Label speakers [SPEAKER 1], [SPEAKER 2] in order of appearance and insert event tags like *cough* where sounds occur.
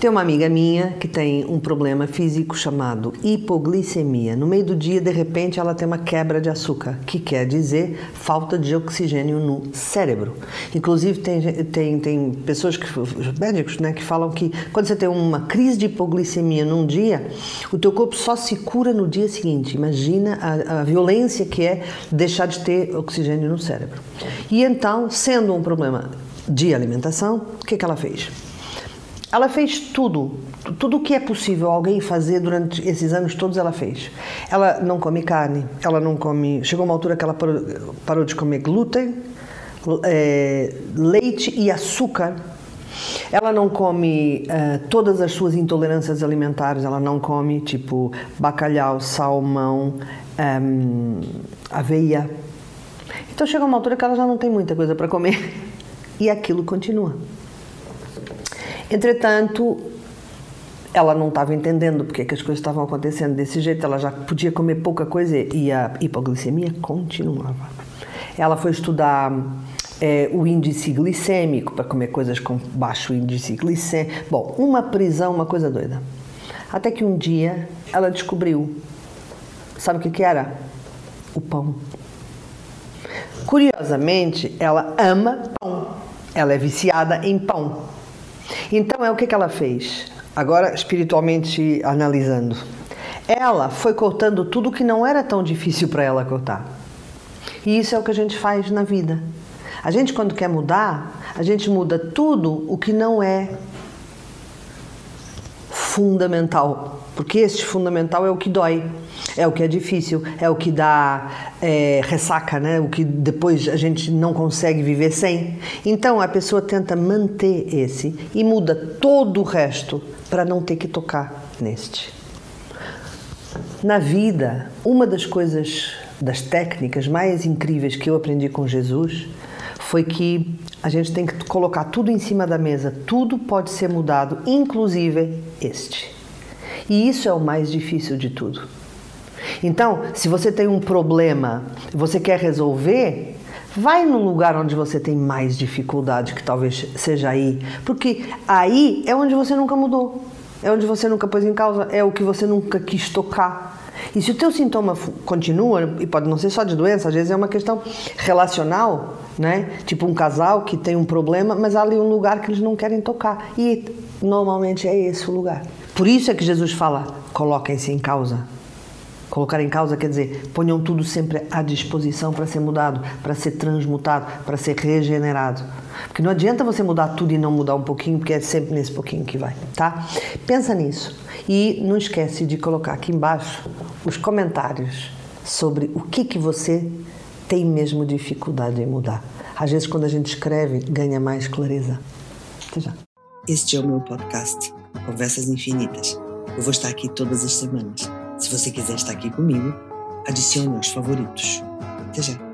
[SPEAKER 1] Tem uma amiga minha que tem um problema físico chamado hipoglicemia. No meio do dia, de repente, ela tem uma quebra de açúcar, que quer dizer falta de oxigênio no cérebro. Inclusive, tem, tem, tem pessoas, que, médicos, né, que falam que quando você tem uma crise de hipoglicemia num dia, o teu corpo só se cura no dia seguinte. Imagina a, a violência que é deixar de ter oxigênio no cérebro. E então, sendo um problema de alimentação, o que, que ela fez? Ela fez tudo, tudo o que é possível alguém fazer durante esses anos todos, ela fez. Ela não come carne, ela não come. Chegou uma altura que ela parou, parou de comer glúten, é, leite e açúcar. Ela não come é, todas as suas intolerâncias alimentares, ela não come tipo bacalhau, salmão, é, aveia. Então chega uma altura que ela já não tem muita coisa para comer *laughs* e aquilo continua. Entretanto, ela não estava entendendo porque é que as coisas estavam acontecendo desse jeito, ela já podia comer pouca coisa e a hipoglicemia continuava. Ela foi estudar é, o índice glicêmico para comer coisas com baixo índice glicêmico. Bom, uma prisão, uma coisa doida. Até que um dia ela descobriu, sabe o que, que era? O pão. Curiosamente, ela ama pão. Ela é viciada em pão. Então é o que, que ela fez? Agora, espiritualmente analisando. Ela foi cortando tudo que não era tão difícil para ela cortar. E isso é o que a gente faz na vida. A gente, quando quer mudar, a gente muda tudo o que não é fundamental. Porque este fundamental é o que dói, é o que é difícil, é o que dá é, ressaca, né? o que depois a gente não consegue viver sem. Então a pessoa tenta manter esse e muda todo o resto para não ter que tocar neste. Na vida, uma das coisas, das técnicas mais incríveis que eu aprendi com Jesus foi que a gente tem que colocar tudo em cima da mesa, tudo pode ser mudado, inclusive este. E isso é o mais difícil de tudo. Então, se você tem um problema, você quer resolver, vai no lugar onde você tem mais dificuldade, que talvez seja aí, porque aí é onde você nunca mudou, é onde você nunca pôs em causa, é o que você nunca quis tocar. E se o teu sintoma continua, e pode não ser só de doença, às vezes é uma questão relacional, né? Tipo um casal que tem um problema, mas há ali um lugar que eles não querem tocar. E normalmente é esse o lugar. Por isso é que Jesus fala: coloquem-se em causa. Colocar em causa quer dizer, ponham tudo sempre à disposição para ser mudado, para ser transmutado, para ser regenerado. Porque não adianta você mudar tudo e não mudar um pouquinho, porque é sempre nesse pouquinho que vai, tá? Pensa nisso. E não esquece de colocar aqui embaixo os comentários sobre o que, que você tem mesmo dificuldade em mudar. Às vezes, quando a gente escreve, ganha mais clareza. Até já.
[SPEAKER 2] Este é o meu podcast, Conversas Infinitas. Eu vou estar aqui todas as semanas. Se você quiser estar aqui comigo, adicione aos favoritos. Até já!